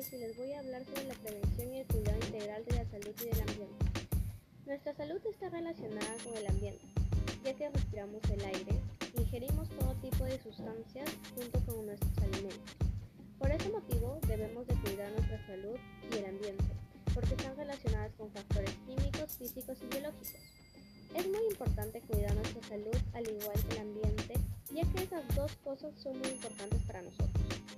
y les voy a hablar sobre la prevención y el cuidado integral de la salud y del ambiente. Nuestra salud está relacionada con el ambiente, ya que respiramos el aire, ingerimos todo tipo de sustancias junto con nuestros alimentos. Por ese motivo debemos de cuidar nuestra salud y el ambiente, porque están relacionadas con factores químicos, físicos y biológicos. Es muy importante cuidar nuestra salud al igual que el ambiente, ya que esas dos cosas son muy importantes para nosotros.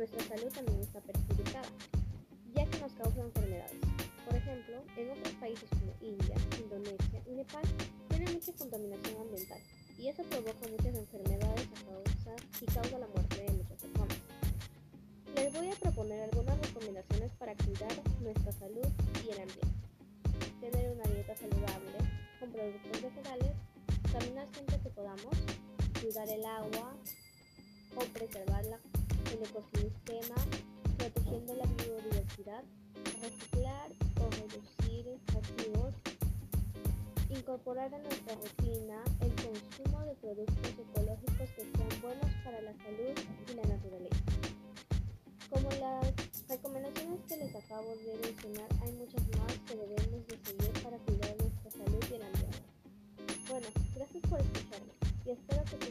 Nuestra salud también está perjudicada ya que nos causa enfermedades. Por ejemplo, en otros países como India, Indonesia y Nepal tienen mucha contaminación ambiental y eso provoca muchas enfermedades a causa, y causa la muerte de muchas personas. Les voy a proponer algunas recomendaciones para cuidar nuestra salud y el ambiente. Tener una dieta saludable con productos vegetales, caminar siempre que podamos, cuidar el agua o preservarla, el ecosistema, protegiendo la biodiversidad, reciclar o reducir residuos, incorporar a nuestra rutina el consumo de productos ecológicos que sean buenos para la salud y la naturaleza. Como las recomendaciones que les acabo de mencionar, hay muchas más que debemos de seguir para cuidar nuestra salud y el ambiente. Bueno, gracias por escucharme y espero que